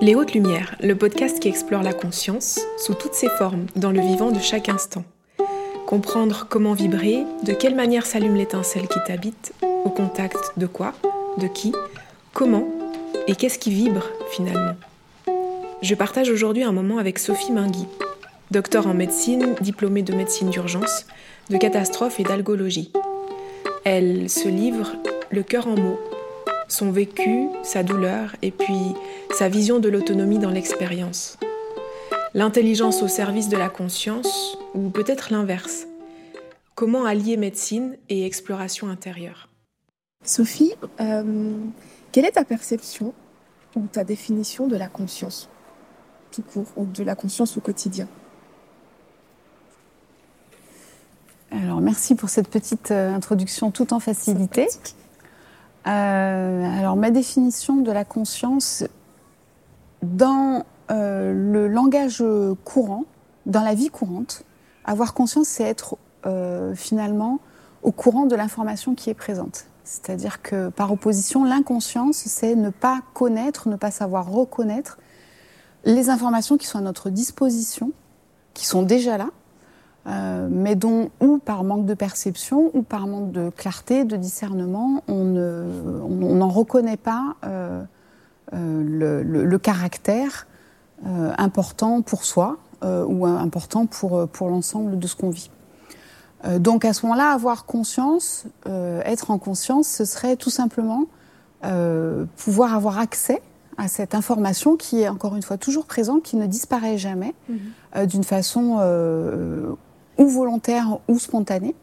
Les Hautes Lumières, le podcast qui explore la conscience sous toutes ses formes dans le vivant de chaque instant. Comprendre comment vibrer, de quelle manière s'allume l'étincelle qui t'habite, au contact de quoi, de qui, comment et qu'est-ce qui vibre finalement. Je partage aujourd'hui un moment avec Sophie Mingui, docteur en médecine, diplômée de médecine d'urgence, de catastrophe et d'algologie. Elle se livre le cœur en mots son vécu, sa douleur et puis sa vision de l'autonomie dans l'expérience. L'intelligence au service de la conscience ou peut-être l'inverse. Comment allier médecine et exploration intérieure? Sophie, euh, quelle est ta perception ou ta définition de la conscience tout court ou de la conscience au quotidien? Alors merci pour cette petite euh, introduction tout en facilité. Euh, alors, ma définition de la conscience, dans euh, le langage courant, dans la vie courante, avoir conscience, c'est être euh, finalement au courant de l'information qui est présente. C'est-à-dire que par opposition, l'inconscience, c'est ne pas connaître, ne pas savoir reconnaître les informations qui sont à notre disposition, qui sont déjà là, euh, mais dont, ou par manque de perception, ou par manque de clarté, de discernement, on n'en reconnaît pas euh, euh, le, caractère important pour soi ou important pour, pour l'ensemble de ce qu'on vit. donc à ce moment-là, avoir conscience, être en conscience, ce serait tout simplement pouvoir avoir accès à cette information qui est encore une fois toujours présente, qui ne disparaît jamais, mmh. d'une façon ou volontaire ou spontané,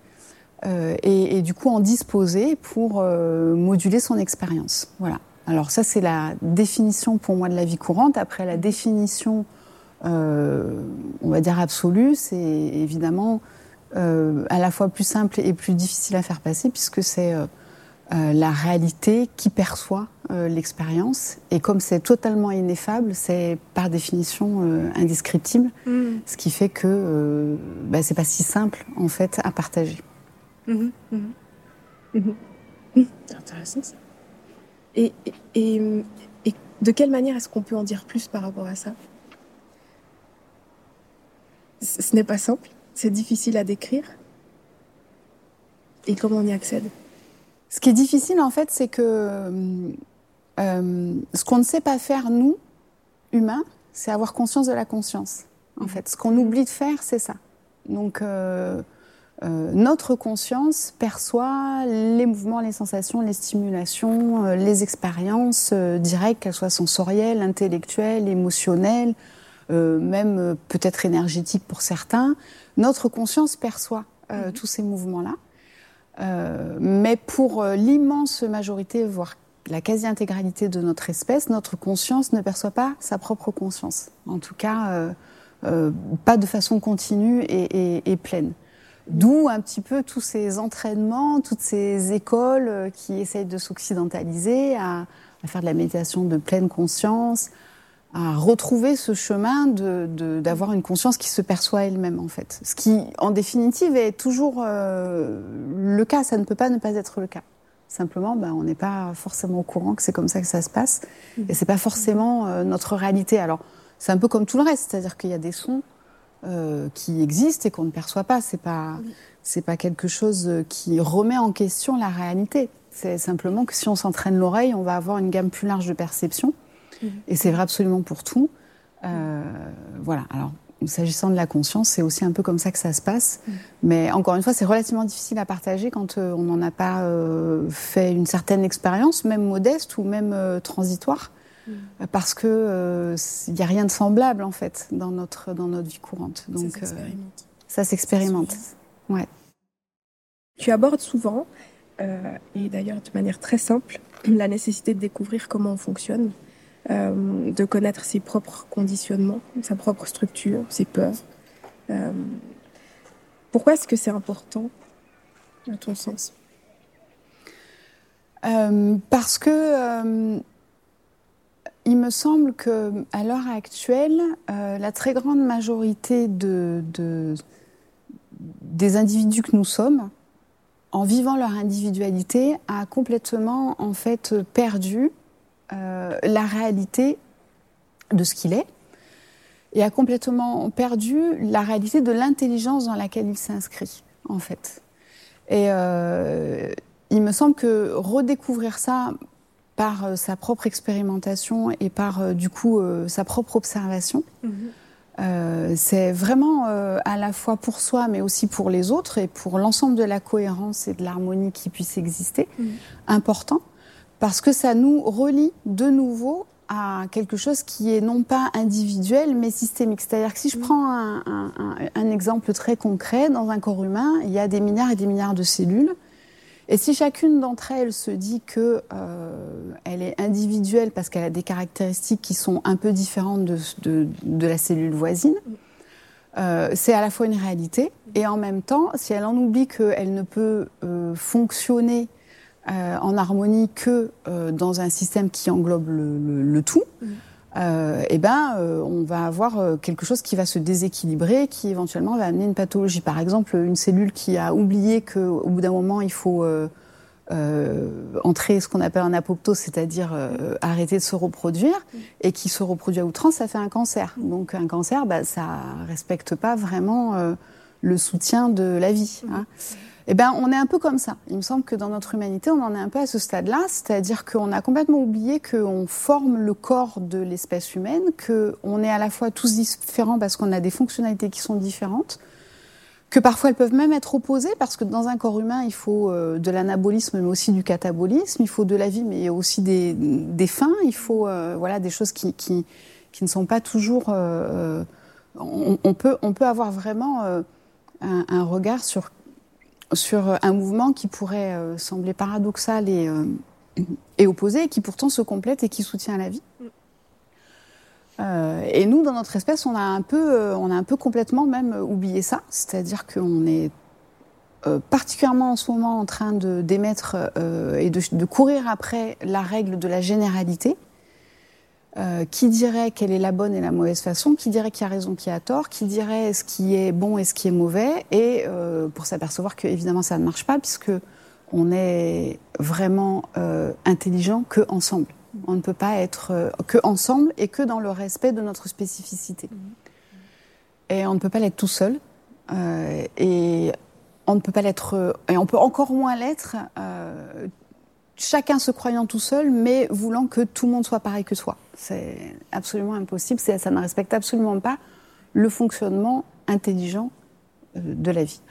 euh, et, du coup en disposer pour euh, moduler son expérience. Voilà. Alors ça c'est la définition pour moi de la vie courante. Après la définition, euh, on va dire absolue, c'est évidemment à la fois plus simple et plus difficile à faire passer puisque c'est euh, la réalité qui perçoit euh, l'expérience. Et comme c'est totalement ineffable, c'est par définition euh, indescriptible, mm. ce qui fait que bah, c'est pas si simple en fait à partager. C'est intéressant ça. Et, et, et de quelle manière est-ce qu'on peut en dire plus par rapport à ça? Ce n'est pas simple, c'est difficile à décrire. Et comment on y accède? Ce qui est difficile, en fait, c'est que euh, ce qu'on ne sait pas faire, nous, humains, c'est avoir conscience de la conscience. En fait, ce qu'on oublie de faire, c'est ça. Donc, euh, euh, notre conscience perçoit les mouvements, les sensations, les stimulations, les expériences directes, qu'elles soient sensorielles, intellectuelles, émotionnelles, même peut-être énergétiques pour certains. Notre conscience perçoit mm-hmm. tous ces mouvements-là. Mais pour l'immense majorité, voire la quasi-intégralité de notre espèce, notre conscience ne perçoit pas sa propre conscience. En tout cas, euh, pas de façon continue et, pleine. D'où un petit peu tous ces entraînements, toutes ces écoles qui essayent de s'occidentaliser, à, faire de la méditation de pleine conscience, à retrouver ce chemin d'avoir de, une conscience qui se perçoit elle-même en fait. Ce qui, en définitive, est toujours euh, le cas. Ça ne peut pas ne pas être le cas. Simplement, ben, on n'est pas forcément au courant que c'est comme ça que ça se passe, et c'est pas forcément euh, notre réalité. Alors, c'est un peu comme tout le reste, c'est-à-dire qu'il y a des sons euh, qui existent et qu'on ne perçoit pas. C'est pas, c'est pas quelque chose qui remet en question la réalité. C'est simplement que si on s'entraîne l'oreille, on va avoir une gamme plus large de perceptions. Et c'est vrai absolument pour tout. Euh, voilà. Alors, s'agissant de la conscience, c'est aussi un peu comme ça que ça se passe. Mais encore une fois, c'est relativement difficile à partager quand euh, on n'en a pas euh, fait une certaine expérience, même modeste ou même transitoire. Parce que il n'y a rien de semblable en fait dans notre dans notre vie courante. Donc ça s'expérimente. ça s'expérimente. Ouais. Tu abordes souvent, et d'ailleurs de manière très simple, la nécessité de découvrir comment on fonctionne euh, de connaître ses propres conditionnements, sa propre structure, ses peurs. Euh, pourquoi est-ce que c'est important, à ton sens? Euh, Parce que il me semble que à l'heure actuelle, la très grande majorité de, des individus que nous sommes, en vivant leur individualité, a complètement en fait perdu euh, la réalité de ce qu'il est, et a complètement perdu la réalité de l'intelligence dans laquelle il s'inscrit, en fait. Et euh, il me semble que redécouvrir ça par euh, sa propre expérimentation et par, euh, du coup, sa propre observation, mhm. c'est vraiment à la fois pour soi, mais aussi pour les autres et pour l'ensemble de la cohérence et de l'harmonie qui puisse exister, mhm. important, parce que ça nous relie de nouveau à quelque chose qui est non pas individuel mais systémique. C'est-à-dire que si je mm. prends un, un, un, exemple très concret, dans un corps humain, il y a des milliards et des milliards de cellules. Et si chacune d'entre elles se dit que euh, elle est individuelle parce qu'elle a des caractéristiques qui sont un peu différentes de, de, de la cellule voisine, mm. euh, c'est à la fois une réalité et en même temps, si elle en oublie qu'elle ne peut euh, fonctionner euh, en harmonie que euh, dans un système qui englobe le, tout, mm. euh, eh ben, on va avoir quelque chose qui va se déséquilibrer, qui éventuellement va amener une pathologie. Par exemple, une cellule qui a oublié qu'au bout d'un moment, il faut entrer ce qu'on appelle un apoptose, c'est-à-dire arrêter de se reproduire, mm. et qui se reproduit à outrance, ça fait un cancer. Mm. Donc un cancer, bah, ça respecte pas vraiment le soutien de la vie. Hein. Eh ben, on est un peu comme ça. Il me semble que dans notre humanité, on en est un peu à ce stade-là, c'est-à-dire qu'on a complètement oublié qu'on forme le corps de l'espèce humaine, qu'on est à la fois tous différents parce qu'on a des fonctionnalités qui sont différentes, que parfois elles peuvent même être opposées parce que dans un corps humain, il faut euh, de l'anabolisme mais aussi du catabolisme, il faut de la vie mais aussi des, des fins, il faut euh, voilà des choses qui, qui, ne sont pas toujours. Euh, on, peut on peut avoir vraiment un regard sur sur un mouvement qui pourrait euh, sembler paradoxal et, euh, et, opposé, et qui pourtant se complète et qui soutient la vie. Euh, et nous, dans notre espèce, on a un peu, on a un peu complètement même oublié ça, c'est-à-dire qu'on est particulièrement en ce moment en train d'émettre et de, de, courir après la règle de la généralité, euh, qui dirait quelle est la bonne et la mauvaise façon, qui dirait qui a raison, qui a tort, qui dirait ce qui est bon et ce qui est mauvais, et euh, pour s'apercevoir que évidemment ça ne marche pas puisque on est vraiment euh, intelligent que ensemble. On ne peut pas être que ensemble et que dans le respect de notre spécificité. Et on ne peut pas l'être tout seul. Et on ne peut pas l'être, et on peut encore moins l'être chacun se croyant tout seul, mais voulant que tout le monde soit pareil que soi. C'est absolument impossible. Ça ne respecte absolument pas le fonctionnement intelligent euh, de la vie.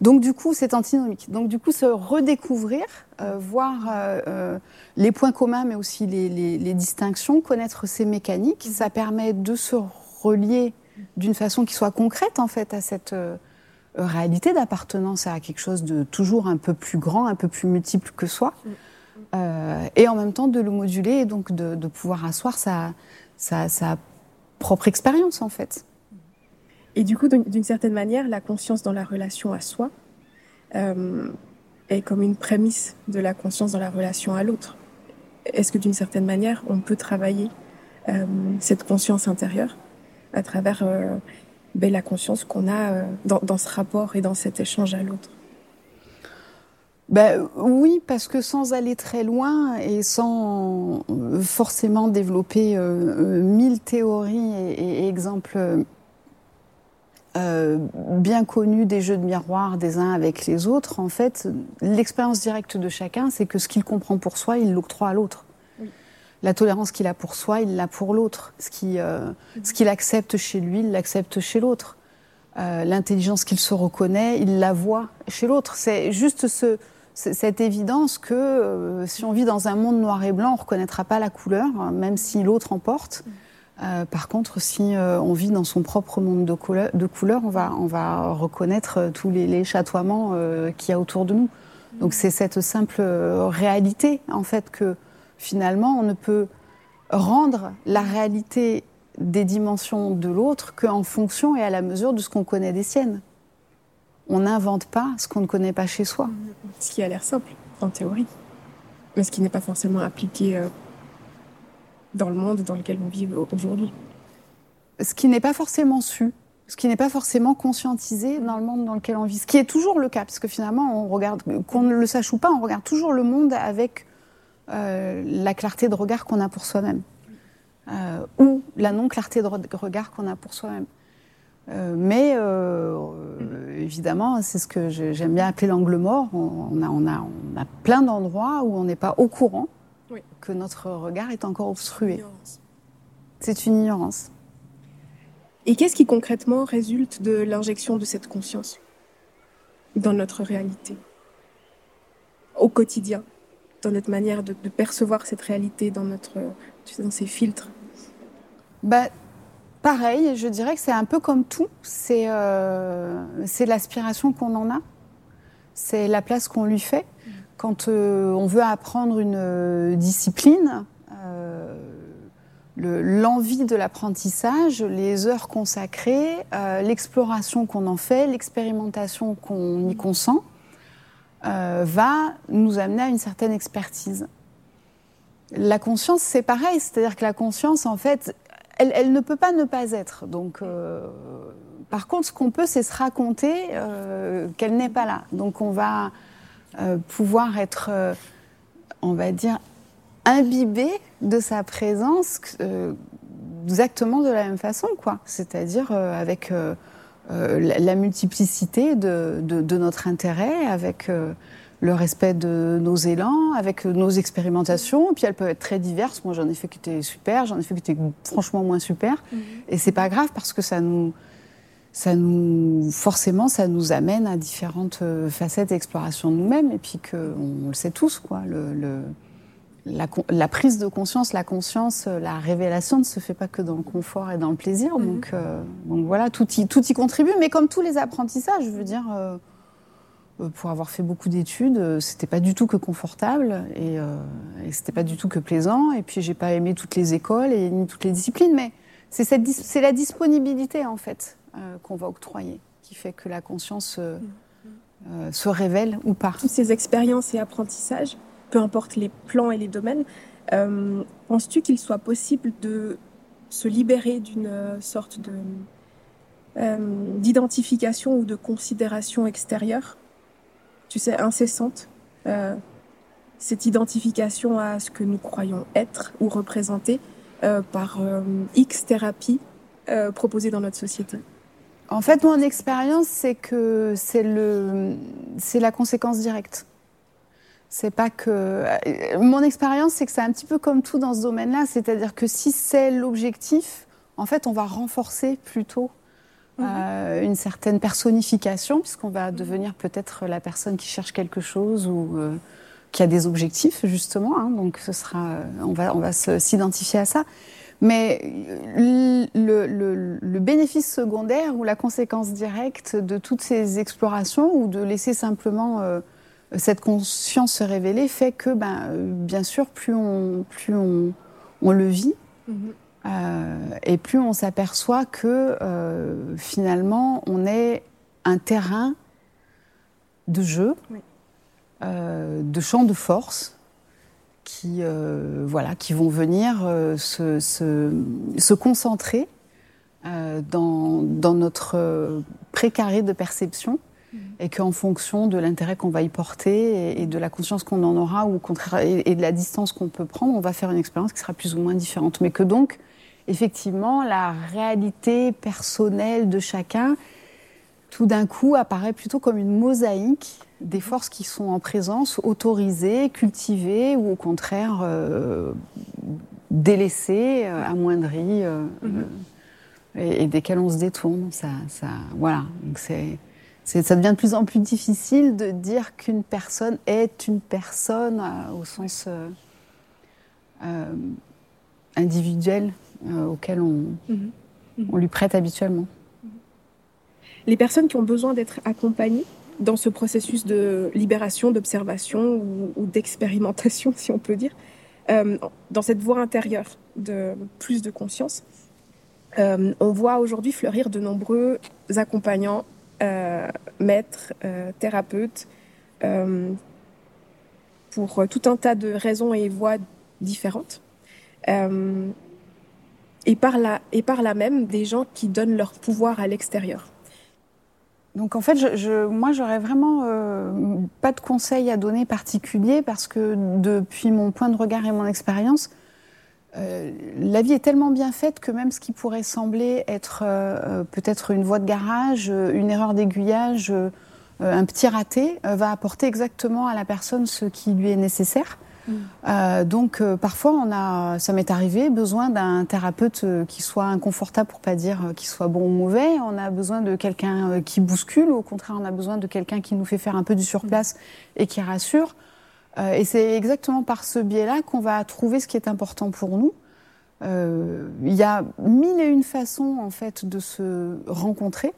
Donc du coup, c'est antinomique. Donc du coup, se redécouvrir, euh, voir euh, les points communs, mais aussi les, distinctions, connaître ces mécaniques, ça permet de se relier d'une façon qui soit concrète en fait à cette réalité d'appartenance à quelque chose de toujours un peu plus grand, un peu plus multiple que soi. Euh, et en même temps de le moduler et donc de, pouvoir asseoir sa, propre expérience en fait. Et du coup, d'une certaine manière, la conscience dans la relation à soi euh, est comme une prémisse de la conscience dans la relation à l'autre. Est-ce que d'une certaine manière, on peut travailler euh, cette conscience intérieure à travers ben, la conscience qu'on a dans ce rapport et dans cet échange à l'autre? Ben, oui, parce que sans aller très loin et sans euh, forcément développer euh, euh, mille théories et, exemples bien connus des jeux de miroir des uns avec les autres, en fait, l'expérience directe de chacun, c'est que ce qu'il comprend pour soi, il l'octroie à l'autre. La tolérance qu'il a pour soi, il l'a pour l'autre. Ce qu'il accepte chez lui, il l'accepte chez l'autre. L'intelligence qu'il se reconnaît, il la voit chez l'autre. C'est juste ce, cette évidence que euh, si on vit dans un monde noir et blanc, on ne reconnaîtra pas la couleur, même si l'autre emporte. Euh, par contre, si euh, on vit dans son propre monde de, couleur, de couleurs, on va, on va reconnaître tous les, les chatoiements qu'il y a autour de nous. Donc c'est cette simple réalité, en fait, que finalement, on ne peut rendre la réalité des dimensions de l'autre qu'en fonction et à la mesure de ce qu'on connaît des siennes on n'invente pas ce qu'on ne connaît pas chez soi. Ce qui a l'air simple, en théorie, mais ce qui n'est pas forcément appliqué euh, dans le monde dans lequel on vit aujourd'hui. Ce qui n'est pas forcément su, ce qui n'est pas forcément conscientisé dans le monde dans lequel on vit, ce qui est toujours le cas, parce que finalement, on regarde, qu'on ne le sache ou pas, on regarde toujours le monde avec euh, la clarté de regard qu'on a pour soi-même. Euh, ou la non-clarté de regard qu'on a pour soi-même. Euh, mais euh, évidemment, c'est ce que j'aime bien appeler l'angle mort. On, a, on, a, on, a, plein d'endroits où on n'est pas au courant que notre regard est encore obstrué. C'est une ignorance. Et qu'est-ce qui concrètement résulte de l'injection de cette conscience dans notre réalité, au quotidien, dans notre manière de, percevoir cette réalité, dans, notre, dans ces filtres? Bah, Pareil, je dirais que c'est un peu comme tout. C'est euh, l'aspiration qu'on en a. C'est la place qu'on lui fait. Quand euh, on veut apprendre une euh, discipline, euh, l'envie de l'apprentissage, les heures consacrées, l'exploration qu'on en fait, l'expérimentation qu'on y consent, va nous amener à une certaine expertise. La conscience, c'est pareil, c'est-à-dire que la conscience, en fait, elle, ne peut pas ne pas être. Donc, euh, par contre, ce qu'on peut, c'est se raconter euh, qu'elle n'est pas là. Donc, on va euh, pouvoir être, on va dire, imbibé de sa présence exactement de la même façon, quoi. C'est-à-dire avec la, multiplicité de, de, notre intérêt, avec le respect de nos élans, avec nos expérimentations. Puis elles peuvent être très diverses. Moi, j'en ai fait qui étaient super, j'en ai fait qui étaient franchement moins super. Mhm. Et c'est pas grave parce que ça nous, ça nous, forcément, ça nous amène à différentes euh, facettes d'exploration de nous-mêmes. Et puis que, on, le sait tous, quoi. Le, la, prise de conscience, la conscience, euh, la révélation ne se fait pas que dans le confort et dans le plaisir. Mhm. Donc, euh, donc voilà, tout y, tout y contribue. Mais comme tous les apprentissages, je veux dire. Euh, pour avoir fait beaucoup d'études, euh, c'était pas du tout que confortable et, euh, et c'était pas du tout que plaisant. Et puis j'ai pas aimé toutes les écoles et ni toutes les disciplines, mais c'est cette c'est la disponibilité en fait euh, qu'on va octroyer qui fait que la conscience euh, se révèle ou pas. Toutes ces expériences et apprentissages, peu importe les plans et les domaines, penses-tu qu'il soit possible de se libérer d'une sorte de d'identification ou de considération extérieure? Tu sais, incessante, euh, cette identification à ce que nous croyons être ou représenter euh, par euh, X thérapies proposées dans notre société En fait, mon expérience, c'est que c'est le, c'est la conséquence directe. C'est pas que. Mon expérience, c'est que c'est un petit peu comme tout dans ce domaine-là, c'est-à-dire que si c'est l'objectif, en fait, on va renforcer plutôt euh, une certaine personnification, puisqu'on va devenir peut-être la personne qui cherche quelque chose ou euh, qui a des objectifs justement. Hein, donc ce sera, on va, on va s'identifier à ça. Mais le, le, le, bénéfice secondaire ou la conséquence directe de toutes ces explorations ou de laisser simplement euh, cette conscience se révéler fait que, ben, bien sûr, plus on, plus on, on le vit. Euh, et plus on s'aperçoit que euh, finalement on est un terrain de jeu, euh, de champs de force qui, voilà, qui vont venir se, se, concentrer dans, dans, notre précaré de perception mmh. et qu'en fonction de l'intérêt qu'on va y porter et, de la conscience qu'on en aura ou contraire et, et, de la distance qu'on peut prendre, on va faire une expérience qui sera plus ou moins différente. Mais que donc effectivement, la réalité personnelle de chacun, tout d'un coup, apparaît plutôt comme une mosaïque des forces qui sont en présence, autorisées, cultivées ou au contraire euh, délaissées, euh, amoindries, euh, mm-hmm. et, desquelles on se détourne. Ça, ça, voilà. Donc c'est, ça devient de plus en plus difficile de dire qu'une personne est une personne au sens individuel euh, auquel on, mhm. Mhm. on lui prête habituellement. Les personnes qui ont besoin d'être accompagnées dans ce processus de libération, d'observation ou, d'expérimentation, si on peut dire, euh, dans cette voie intérieure de plus de conscience, euh, on voit aujourd'hui fleurir de nombreux accompagnants, maîtres, thérapeutes, pour tout un tas de raisons et voies différentes et par là, et par là même des gens qui donnent leur pouvoir à l'extérieur. Donc en fait, je, je moi, j'aurais vraiment euh, pas de conseils à donner particuliers parce que depuis mon point de regard et mon expérience, euh, la vie est tellement bien faite que même ce qui pourrait sembler être euh, peut-être une voie de garage, une erreur d'aiguillage, un petit raté, va apporter exactement à la personne ce qui lui est nécessaire. Mm. donc parfois on a, ça m'est arrivé, besoin d'un thérapeute qui soit inconfortable pour pas dire qu'il soit bon ou mauvais. On a besoin de quelqu'un qui bouscule, ou au contraire on a besoin de quelqu'un qui nous fait faire un peu du surplace et qui rassure. Euh, et c'est exactement par ce biais-là qu'on va trouver ce qui est important pour nous. Euh, il y a mille et une façons en fait de se rencontrer.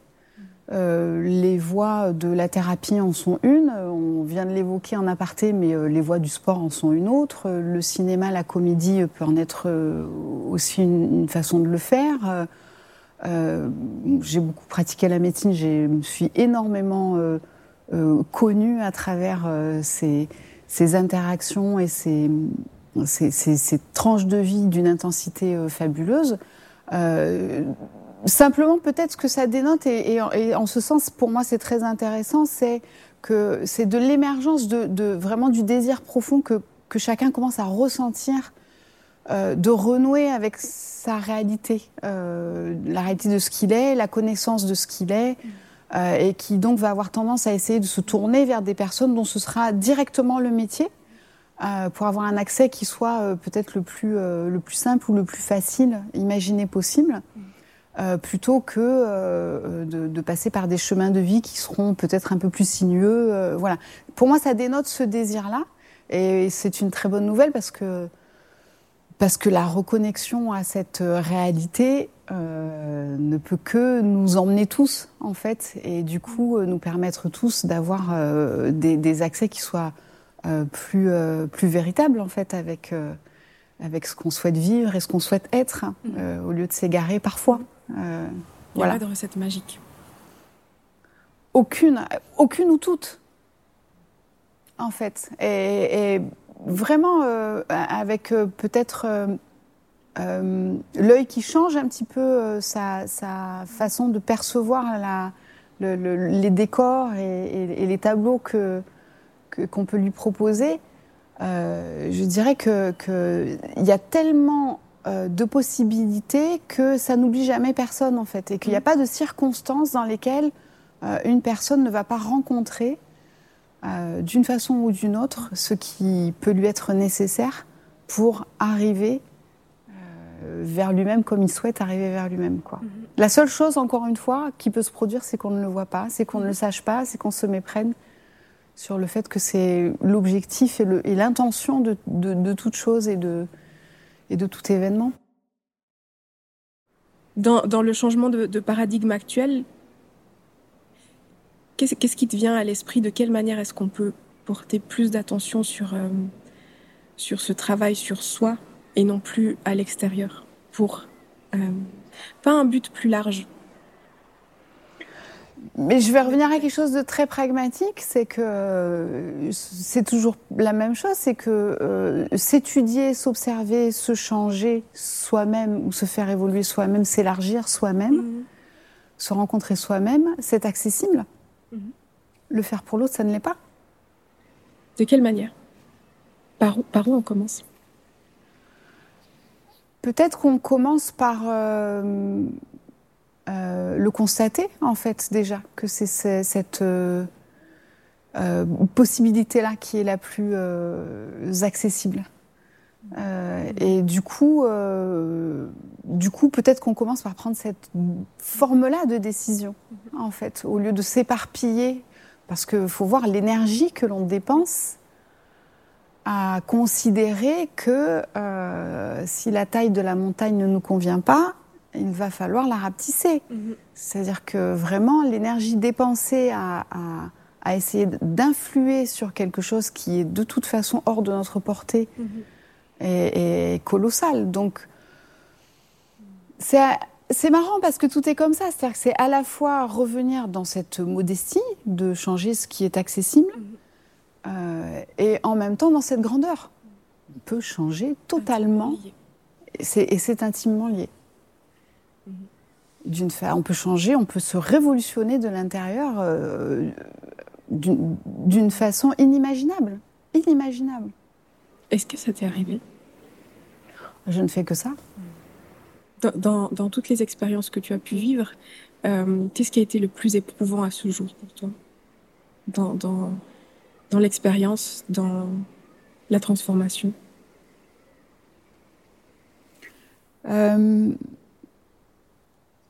Euh, les voies de la thérapie en sont une, on vient de l'évoquer en aparté, mais les voies du sport en sont une autre. Le cinéma, la comédie peut en être aussi une, façon de le faire. j'ai beaucoup pratiqué la médecine, je me suis énormément connue à travers ces, ces interactions et ces, ces, tranches de vie d'une intensité euh, fabuleuse. Euh, simplement, peut-être ce que ça dénote, et, en ce sens, pour moi, c'est très intéressant, c'est que c'est de l'émergence de, vraiment du désir profond que, que chacun commence à ressentir euh, de renouer avec sa réalité, la réalité de ce qu'il est, la connaissance de ce qu'il est. Euh, et qui donc va avoir tendance à essayer de se tourner vers des personnes dont ce sera directement le métier euh, pour avoir un accès qui soit euh, peut-être le plus le plus simple ou le plus facile imaginé possible. Plutôt que de, de, passer par des chemins de vie qui seront peut-être un peu plus sinueux. voilà. Pour moi, ça dénote ce désir-là, et c'est une très bonne nouvelle parce que parce que la reconnexion à cette réalité euh, ne peut que nous emmener tous, en fait, et du coup euh, nous permettre tous d'avoir euh, des, accès qui soient plus, plus véritables, en fait, avec, avec ce qu'on souhaite vivre et ce qu'on souhaite être, mm. au lieu de s'égarer parfois. Il n'y a pas de recette magique. Aucune, aucune ou toutes, en fait. Et, et vraiment, avec peut-être euh, l'œil qui change un petit peu euh, sa, façon de percevoir les décors et, les tableaux que qu'on peut lui proposer. Euh, je dirais que qu'il y a tellement de possibilités que ça n'oublie jamais personne en fait et qu'il n'y a mm. pas de circonstances dans lesquelles une personne ne va pas rencontrer d'une façon ou d'une autre ce qui peut lui être nécessaire pour arriver euh, vers lui-même comme il souhaite arriver vers lui-même. Quoi. Mhm. La seule chose, encore une fois, qui peut se produire, c'est qu'on ne le voit pas, c'est qu'on ne le sache pas, c'est qu'on se méprenne sur le fait que c'est l'objectif et l'intention de, de, toute chose et de, et de tout événement. Dans, dans le changement de, paradigme actuel, qu'est-ce qui te vient à l'esprit? De quelle manière est-ce qu'on peut porter plus d'attention sur, euh, sur ce travail sur soi et non plus à l'extérieur pour euh, pas un but plus large. Mais je vais revenir à quelque chose de très pragmatique, c'est que euh, c'est toujours la même chose, c'est que euh, s'étudier, s'observer, se changer soi-même ou se faire évoluer soi-même, s'élargir soi-même, mhm. se rencontrer soi-même, c'est accessible. Mhm. Le faire pour l'autre, ça ne l'est pas. De quelle manière? Par par où on commence? Peut-être qu'on commence par euh, euh, le constater, en fait, déjà, que c'est cette euh, possibilité-là qui est la plus accessible. et du coup, du coup, peut-être qu'on commence par prendre cette forme-là de décision, en fait, au lieu de s'éparpiller, parce qu'il faut voir l'énergie que l'on dépense à considérer que euh, si la taille de la montagne ne nous convient pas, il va falloir la rapetisser. Mhm. C'est-à-dire que vraiment l'énergie dépensée à, essayer d'influer sur quelque chose qui est de toute façon hors de notre portée mhm. est, colossale. Donc c'est marrant parce que tout est comme ça. C'est-à-dire que c'est à la fois revenir dans cette modestie de changer ce qui est accessible. Mhm. Euh, et en même temps dans cette grandeur. On peut changer totalement. Et c'est intimement lié. D'une on peut changer, on peut se révolutionner de l'intérieur euh, d'une façon inimaginable. Inimaginable. Est-ce que ça t'est arrivé? Je ne fais que ça. Dans, dans, toutes les expériences que tu as pu vivre, euh, qu'est-ce qui a été le plus éprouvant à ce jour pour toi? Dans, dans, dans l'expérience, dans la transformation? Euh,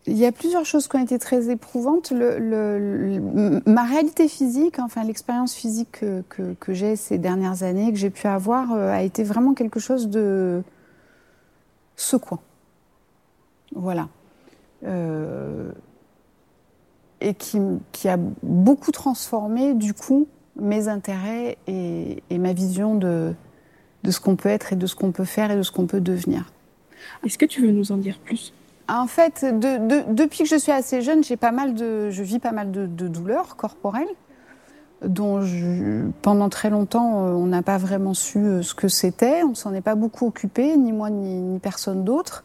il y a plusieurs choses qui ont été très éprouvantes. Ma réalité physique, enfin l'expérience physique que, j'ai ces dernières années, que j'ai pu avoir, euh, a été vraiment quelque chose de secouant. Voilà. Euh, et qui, a beaucoup transformé, du coup, mes intérêts et, ma vision de ce qu'on peut être et de ce qu'on peut faire et de ce qu'on peut devenir. Est-ce que tu veux nous en dire plus? En fait, depuis que je suis assez jeune, j'ai pas mal de, je vis pas mal de, douleurs corporelles, dont pendant très longtemps, euh, on n'a pas vraiment su euh, ce que c'était. On s'en est pas beaucoup occupé, ni moi ni, personne d'autre,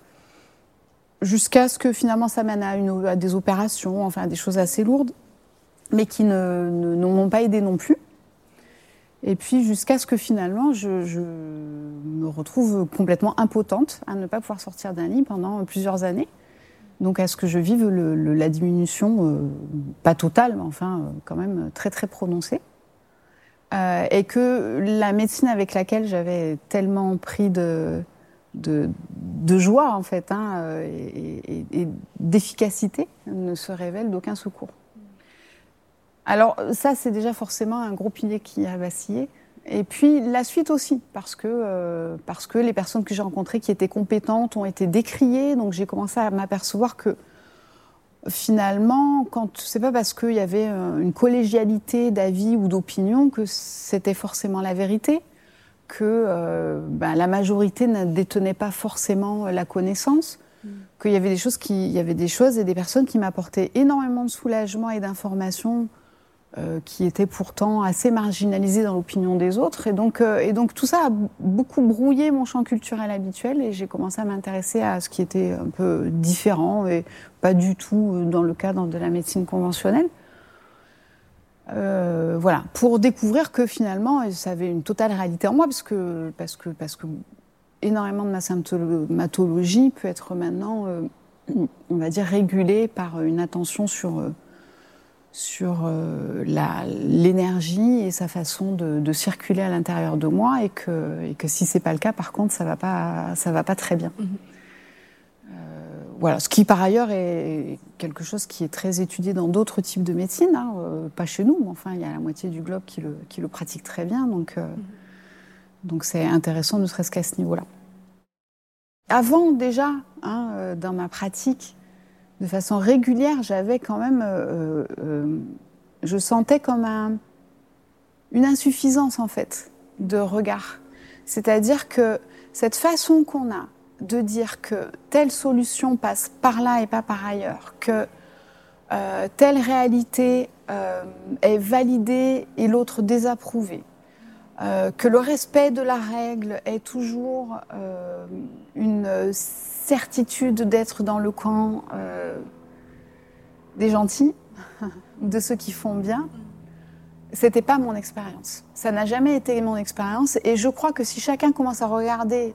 jusqu'à ce que finalement ça mène à, à, des opérations, enfin des choses assez lourdes, mais qui ne, m'ont pas aidé non plus. Et puis jusqu'à ce que finalement je, me retrouve complètement impotente à ne pas pouvoir sortir d'un lit pendant plusieurs années. Donc à ce que je vive la diminution, euh, pas totale, mais enfin euh, quand même très très prononcée. Euh, et que la médecine avec laquelle j'avais tellement pris de, de, joie en fait hein, et d'efficacité ne se révèle d'aucun secours. Alors ça, c'est déjà forcément un gros pilier qui a vacillé. Et puis la suite aussi, parce que, euh, parce que les personnes que j'ai rencontrées qui étaient compétentes ont été décriées, donc j'ai commencé à m'apercevoir que finalement, quand c'est pas parce qu'il y avait euh, une collégialité d'avis ou d'opinion que c'était forcément la vérité, que euh, ben, la majorité ne détenait pas forcément la connaissance, mm. qu'il y avait des choses qui, il y avait des choses et des personnes qui m'apportaient énormément de soulagement et d'informations euh, qui était pourtant assez marginalisé dans l'opinion des autres. Et donc, euh, et donc tout ça a beaucoup brouillé mon champ culturel habituel et j'ai commencé à m'intéresser à ce qui était un peu différent et pas du tout dans le cadre de la médecine conventionnelle. Euh, voilà, pour découvrir que finalement, ça avait une totale réalité en moi, parce que énormément de ma symptomatologie peut être maintenant, on va dire, régulée par une attention sur sur euh, l'énergie et sa façon de, de circuler à l'intérieur de moi et que, et que si c'est pas le cas, par contre, ça va pas, ça va pas très bien. Mhm. Euh, voilà, ce qui par ailleurs est quelque chose qui est très étudié dans d'autres types de médecine, hein, euh, pas chez nous, mais enfin il y a la moitié du globe qui le, qui le pratique très bien, donc mhm. donc c'est intéressant, ne serait-ce qu'à ce niveau-là. Avant déjà, hein, dans ma pratique, de façon régulière, j'avais quand même, euh, euh, je sentais comme un, une insuffisance en fait de regard. C'est-à-dire que cette façon qu'on a de dire que telle solution passe par là et pas par ailleurs, que euh, telle réalité est validée et l'autre désapprouvée, que le respect de la règle est toujours une certitude d'être dans le camp euh, des gentils, de ceux qui font bien, c'était pas mon expérience. Ça n'a jamais été mon expérience. Et je crois que si chacun commence à regarder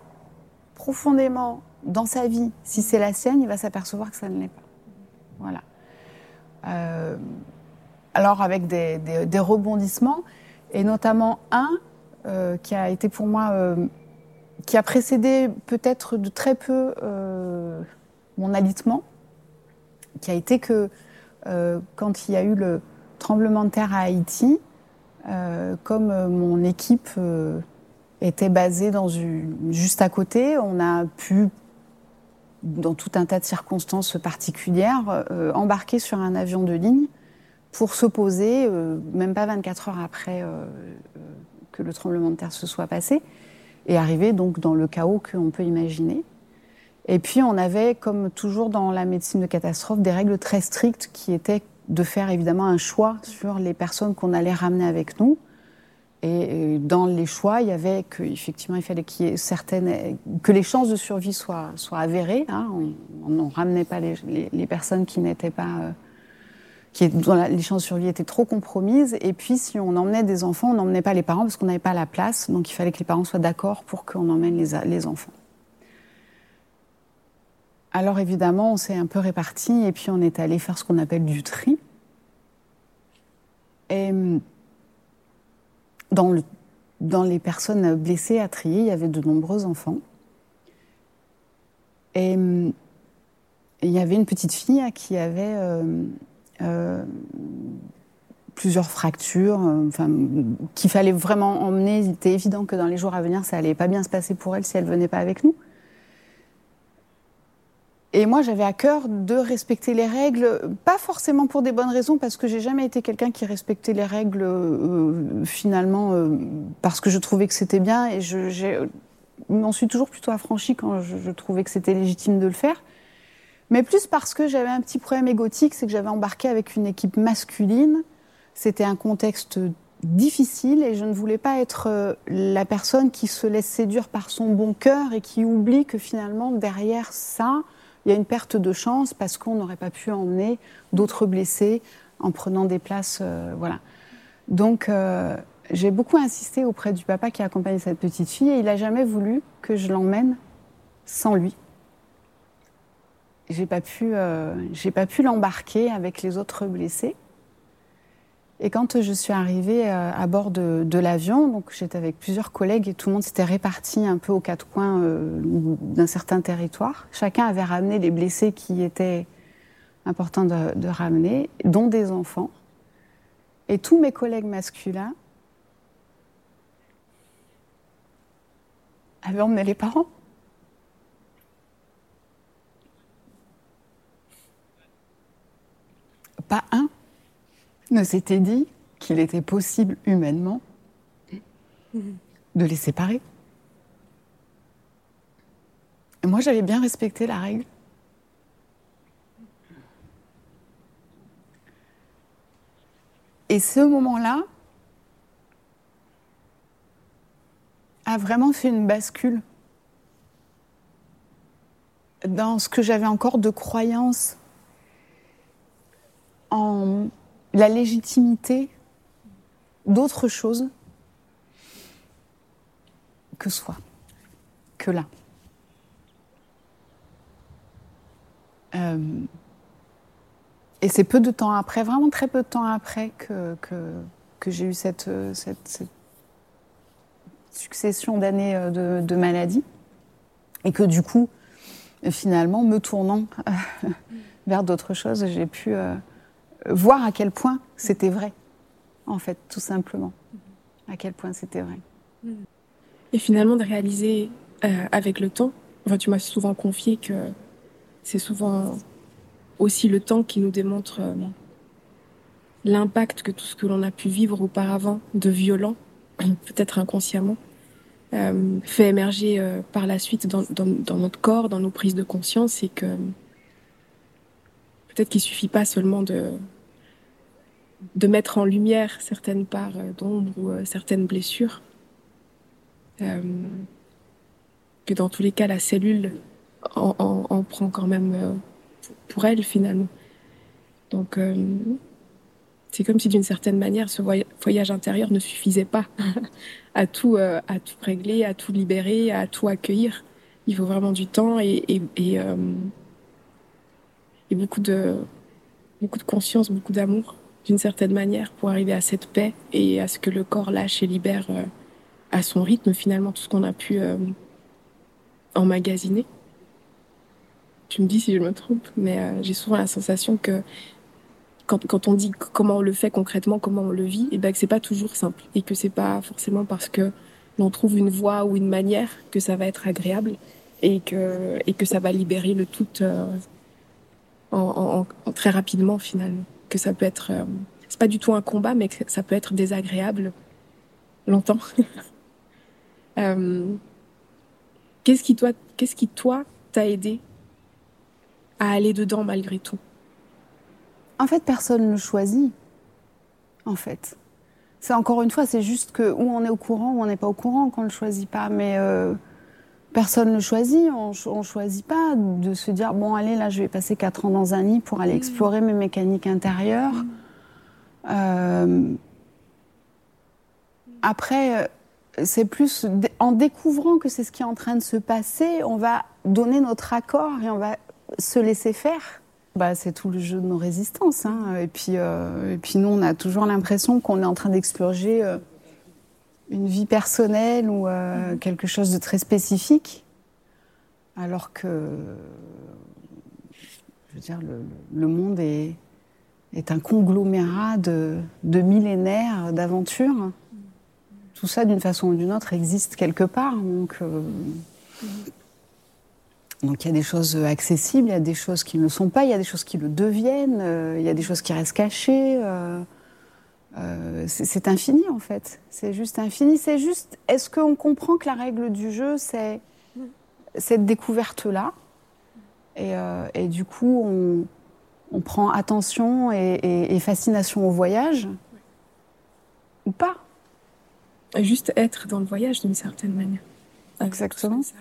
profondément dans sa vie, si c'est la sienne, il va s'apercevoir que ça ne l'est pas. Voilà. Euh, alors avec des, rebondissements, et notamment un euh, qui a été pour moi qui a précédé peut-être de très peu euh, mon alitement, qui a été que euh, quand il y a eu le tremblement de terre à Haïti, euh, comme mon équipe était basée dans une, juste à côté, on a pu, dans tout un tas de circonstances particulières, embarquer sur un avion de ligne pour se poser, même pas 24 heures après que le tremblement de terre se soit passé, et arriver donc dans le chaos qu'on peut imaginer. Et puis on avait, comme toujours dans la médecine de catastrophe, des règles très strictes qui étaient de faire évidemment un choix sur les personnes qu'on allait ramener avec nous. Et dans les choix, il y avait qu'effectivement, il fallait certaines, que les chances de survie soient, soient avérées. Hein. On ne ramenait pas les, les, personnes qui n'étaient pas qui dont les chances de survie étaient trop compromises. Et puis, si on emmenait des enfants, on n'emmenait pas les parents parce qu'on n'avait pas la place. Donc, il fallait que les parents soient d'accord pour qu'on emmène les, enfants. Alors évidemment, on s'est un peu répartis et puis on est allé faire ce qu'on appelle du tri. Et dans, le, dans les personnes blessées à trier, il y avait de nombreux enfants. Et il y avait une petite fille qui avait euh, plusieurs fractures, euh, qu'il fallait vraiment emmener. Il était évident que dans les jours à venir, ça allait pas bien se passer pour elle si elle venait pas avec nous. Et moi, j'avais à cœur de respecter les règles, pas forcément pour des bonnes raisons, parce que j'ai jamais été quelqu'un qui respectait les règles euh, finalement euh, parce que je trouvais que c'était bien, et je m'en suis toujours plutôt affranchie quand je trouvais que c'était légitime de le faire. Mais plus parce que j'avais un petit problème égotique, c'est que j'avais embarqué avec une équipe masculine. C'était un contexte difficile et je ne voulais pas être euh, la personne qui se laisse séduire par son bon cœur et qui oublie que finalement derrière ça, il y a une perte de chance parce qu'on n'aurait pas pu emmener d'autres blessés en prenant des places. Euh, voilà. Donc, euh, j'ai beaucoup insisté auprès du papa qui a accompagné cette petite fille et il n'a jamais voulu que je l'emmène sans lui. J'ai pas pu, euh, pas pu l'embarquer avec les autres blessés. Et quand je suis arrivée euh, à bord de, l'avion, donc j'étais avec plusieurs collègues et tout le monde s'était réparti un peu aux quatre coins euh, d'un certain territoire. Chacun avait ramené les blessés qui étaient importants de, ramener, dont des enfants. Et tous mes collègues masculins avaient emmené les parents. Pas un ne s'était dit qu'il était possible humainement de les séparer. Moi, j'avais bien respecté la règle. Et ce moment-là a vraiment fait une bascule dans ce que j'avais encore de croyances en la légitimité d'autre chose que soi, que là. Euh, et c'est peu de temps après, vraiment très peu de temps après, que, que, j'ai eu cette, cette, succession d'années euh, de, de maladie. Et que du coup, finalement, me tournant vers d'autres choses, j'ai pu euh, voir à quel point c'était vrai, en fait, tout simplement. À quel point c'était vrai. Et finalement, de réaliser euh, avec le temps, enfin, tu m'as souvent confié que c'est souvent aussi le temps qui nous démontre euh, l'impact que tout ce que l'on a pu vivre auparavant de violent, peut-être inconsciemment, euh, fait émerger par la suite dans, notre corps, dans nos prises de conscience, et que peut-être qu'il suffit pas seulement de de mettre en lumière certaines parts euh, d'ombre ou euh, certaines blessures. Euh, que dans tous les cas, la cellule en, en, en prend quand même pour elle finalement. Donc c'est comme si d'une certaine manière ce voyage intérieur ne suffisait pas à tout à tout régler, à tout libérer, à tout accueillir. Il faut vraiment du temps et, et beaucoup de beaucoup de conscience, beaucoup d'amour d'une certaine manière pour arriver à cette paix et à ce que le corps lâche et libère euh, à son rythme finalement tout ce qu'on a pu euh, emmagasiner. Tu me dis si je me trompe, mais euh, j'ai souvent la sensation que quand, quand, on dit comment on le fait concrètement, comment on le vit, et eh ben que c'est pas toujours simple et que c'est pas forcément parce que l'on trouve une voie ou une manière que ça va être agréable et que et que ça va libérer le tout en, très rapidement finalement que ça peut être, euh, c'est pas du tout un combat, mais que ça peut être désagréable longtemps. euh, qu'est-ce qui toi, qu'est-ce qui toi t'a aidé à aller dedans malgré tout? En fait, personne ne choisit. En fait, c'est encore une fois, c'est juste que où on est au courant, ou on n'est pas au courant, qu'on ne choisit pas, mais euh, personne ne le choisit. On, on choisit pas de se dire bon allez là je vais passer quatre ans dans un nid pour aller explorer mes mécaniques intérieures. Mmh. Euh, après c'est plus en découvrant que c'est ce qui est en train de se passer, on va donner notre accord et on va se laisser faire. Bah, c'est tout le jeu de nos résistances. Hein. Et, puis, euh, et puis nous, on a toujours l'impression qu'on est en train d'explorer euh, une vie personnelle ou euh, quelque chose de très spécifique, alors que, je veux dire, le, le monde est, est un conglomérat de, de millénaires d'aventures. Tout ça, d'une façon ou d'une autre, existe quelque part. Donc, euh, donc il y a des choses accessibles, il y a des choses qui ne le sont pas, il y a des choses qui le deviennent, euh, il y a des choses qui restent cachées. euh, euh, c'est infini en fait. C'est juste infini. C'est juste. Est-ce qu'on comprend que la règle du jeu, c'est cette découverte-là? Et, euh, et du coup, on, on prend attention et, et- et fascination au voyage? Ou pas? Juste être dans le voyage d'une certaine manière. Avec Exactement. tout ça-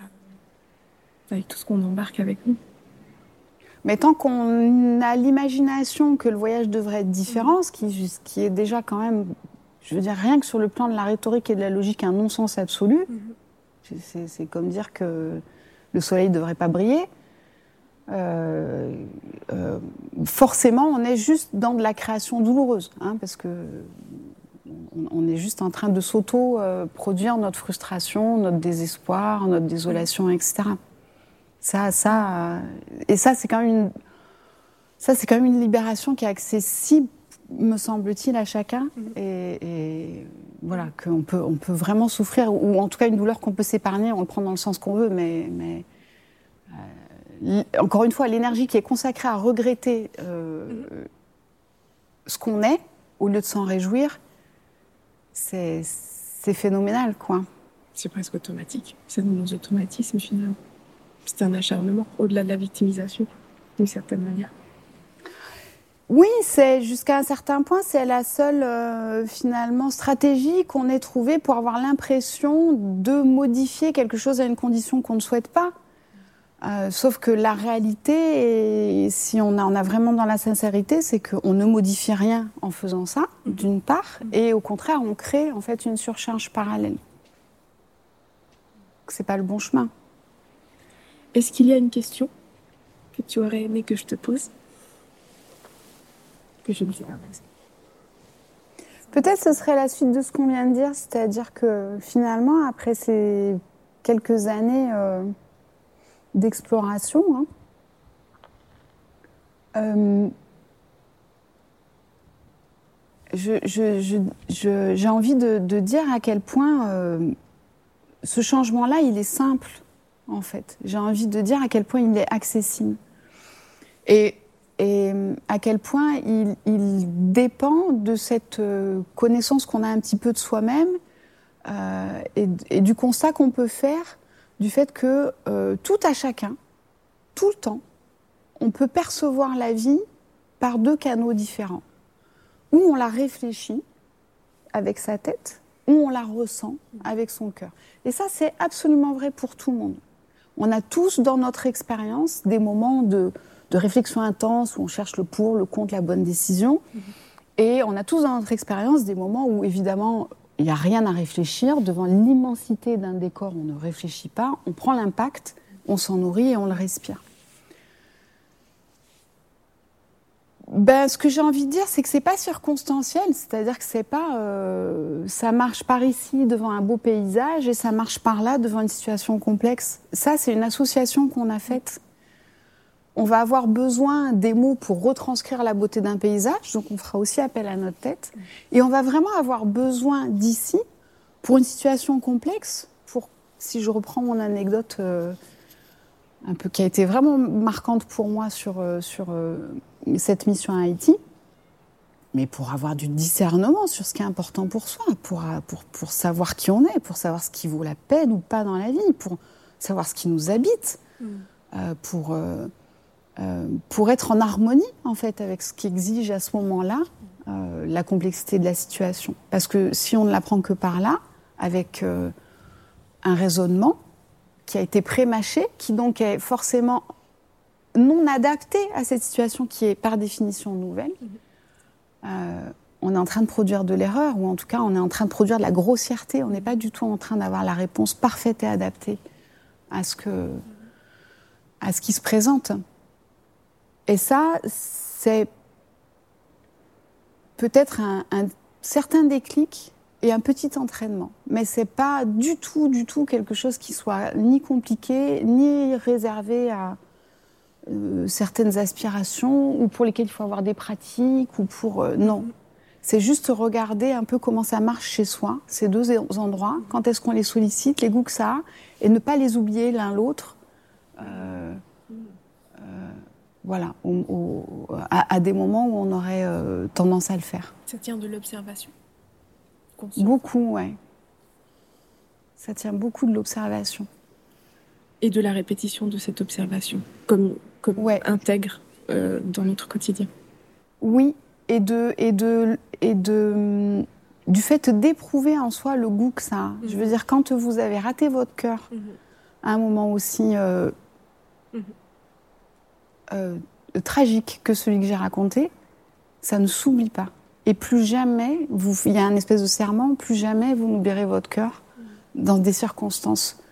Avec tout ce qu'on embarque avec nous. Mais tant qu'on a l'imagination que le voyage devrait être différent, ce qui, ce qui est déjà quand même, je veux dire, rien que sur le plan de la rhétorique et de la logique, un non-sens absolu, C'est- c'est c'est comme dire que le soleil ne devrait pas briller. Euh, euh, forcément, on est juste dans de la création douloureuse, hein, parce que on, on est juste en train de s'auto-produire notre frustration, notre désespoir, notre désolation, etc. Ça, ça, euh, et ça, c'est quand même une, ça, c'est quand même une libération qui est accessible, me semble-t-il, à chacun, et, et voilà, qu'on peut, on peut vraiment souffrir, ou en tout cas une douleur qu'on peut s'épargner, on le prend dans le sens qu'on veut, mais, mais euh, encore une fois, l'énergie qui est consacrée à regretter euh, ce qu'on est, au lieu de s'en réjouir, c'est, c'est phénoménal, quoi. C'est presque automatique. C'est dans nos automatismes finalement. C'est un acharnement au-delà de la victimisation, d'une certaine manière. Oui, c'est jusqu'à un certain point, c'est la seule euh, finalement stratégie qu'on ait trouvée pour avoir l'impression de modifier quelque chose à une condition qu'on ne souhaite pas. Euh, sauf que la réalité, et si on en a vraiment dans la sincérité, c'est qu'on ne modifie rien en faisant ça, d'une part, et au contraire, on crée en fait une surcharge parallèle. C'est pas le bon chemin. Est-ce qu'il y a une question que tu aurais aimé que je te pose Que je ne sais pas. Peut-être ce serait la suite de ce qu'on vient de dire, c'est-à-dire que finalement, après ces quelques années euh, d'exploration, hein, euh, j'ai envie de, de dire à quel point euh, ce changement-là, il est simple, en fait. J'ai envie de dire à quel point il est accessible. Et à quel point il, dépend de cette euh, connaissance qu'on a un petit peu de soi-même euh, et, et du constat qu'on peut faire du fait que euh, tout à chacun, tout le temps, on peut percevoir la vie par deux canaux différents. Ou on la réfléchit avec sa tête, ou on la ressent avec son cœur. Et ça, c'est absolument vrai pour tout le monde. On a tous dans notre expérience des moments de, de réflexion intense où on cherche le pour, le contre, la bonne décision. Et on a tous dans notre expérience des moments où, évidemment, il n'y a rien à réfléchir. Devant l'immensité d'un décor, on ne réfléchit pas. On prend l'impact, on s'en nourrit et on le respire. Ben, ce que j'ai envie de dire, c'est que c'est pas circonstanciel, c'est-à-dire que c'est pas, euh, ça marche par ici devant un beau paysage et ça marche par là devant une situation complexe. Ça, c'est une association qu'on a faite. On va avoir besoin des mots pour retranscrire la beauté d'un paysage, donc on fera aussi appel à notre tête. Et on va vraiment avoir besoin d'ici pour une situation complexe. Pour, si je reprends mon anecdote euh, un peu qui a été vraiment marquante pour moi sur euh, sur euh, cette mission à Haïti, mais pour avoir du discernement sur ce qui est important pour soi, pour, euh, pour, pour savoir qui on est, pour savoir ce qui vaut la peine ou pas dans la vie, pour savoir ce qui nous habite, euh, pour, euh, euh, pour être en harmonie en fait avec ce qui exige à ce moment-là la complexité de la situation. Parce que si on ne la prend que par là, avec un raisonnement qui a été prémâché, qui donc est forcément non adapté à cette situation qui est par définition nouvelle, euh, on est en train de produire de l'erreur, ou en tout cas on est en train de produire de la grossièreté. On n'est pas du tout en train d'avoir la réponse parfaite et adaptée à ce, que, à ce qui se présente. Et ça, c'est peut-être un, certain déclic et un petit entraînement. Mais c'est pas du tout, du tout quelque chose qui soit ni compliqué, ni réservé à certaines aspirations ou pour lesquelles il faut avoir des pratiques ou pour euh, non. C'est juste regarder un peu comment ça marche chez soi, ces deux endroits, quand est-ce qu'on les sollicite, les goûts que ça a, et ne pas les oublier l'un l'autre. Euh, voilà, à, des moments où on aurait tendance à le faire. Ça tient de l'observation Beaucoup, ouais. Ça tient beaucoup de l'observation. Et de la répétition de cette observation, comme, comme ouais. intègre euh, dans notre quotidien. Oui, et de et de et de du fait d'éprouver en soi le goût que ça a. Je veux mhm. dire, quand vous avez raté votre cœur mhm. à un moment aussi euh, mhm. euh, tragique que celui que j'ai raconté, ça ne s'oublie pas. Et plus jamais, il y a un espèce de serment, plus jamais vous n'oublierez votre cœur dans des circonstances,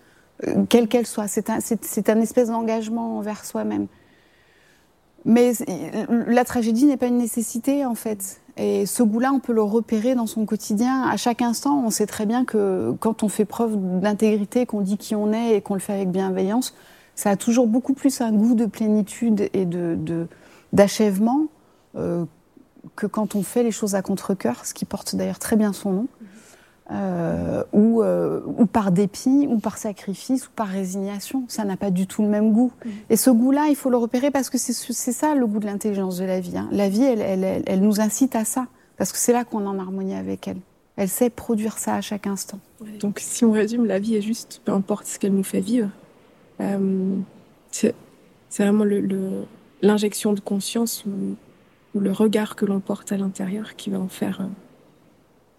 euh, quelles qu'elles soient. C'est un, c'est, un espèce d'engagement envers soi-même. Mais la tragédie n'est pas une nécessité, en fait. Et ce goût-là, on peut le repérer dans son quotidien. À chaque instant, on sait très bien que quand on fait preuve d'intégrité, qu'on dit qui on est et qu'on le fait avec bienveillance, ça a toujours beaucoup plus un goût de plénitude et de, d'achèvement euh, que quand on fait les choses à contre-coeur, ce qui porte d'ailleurs très bien son nom, euh, ou, euh, ou, par dépit, ou par sacrifice, ou par résignation. Ça n'a pas du tout le même goût. Mm-hmm. Et ce goût-là, il faut le repérer parce que c'est ça le goût de l'intelligence de la vie. Hein. La vie, elle, elle, elle, nous incite à ça, parce que c'est là qu'on est en harmonie avec elle. Elle sait produire ça à chaque instant. Donc si on résume, la vie est juste, peu importe ce qu'elle nous fait vivre. Euh, c'est vraiment l'injection le, de conscience ou le regard que l'on porte à l'intérieur qui va en faire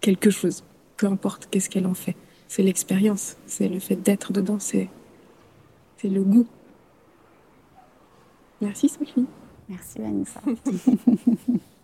quelque chose, peu importe qu'est-ce qu'elle en fait. C'est l'expérience, c'est le fait d'être dedans, c'est le goût. Merci Sophie. Merci Vanessa.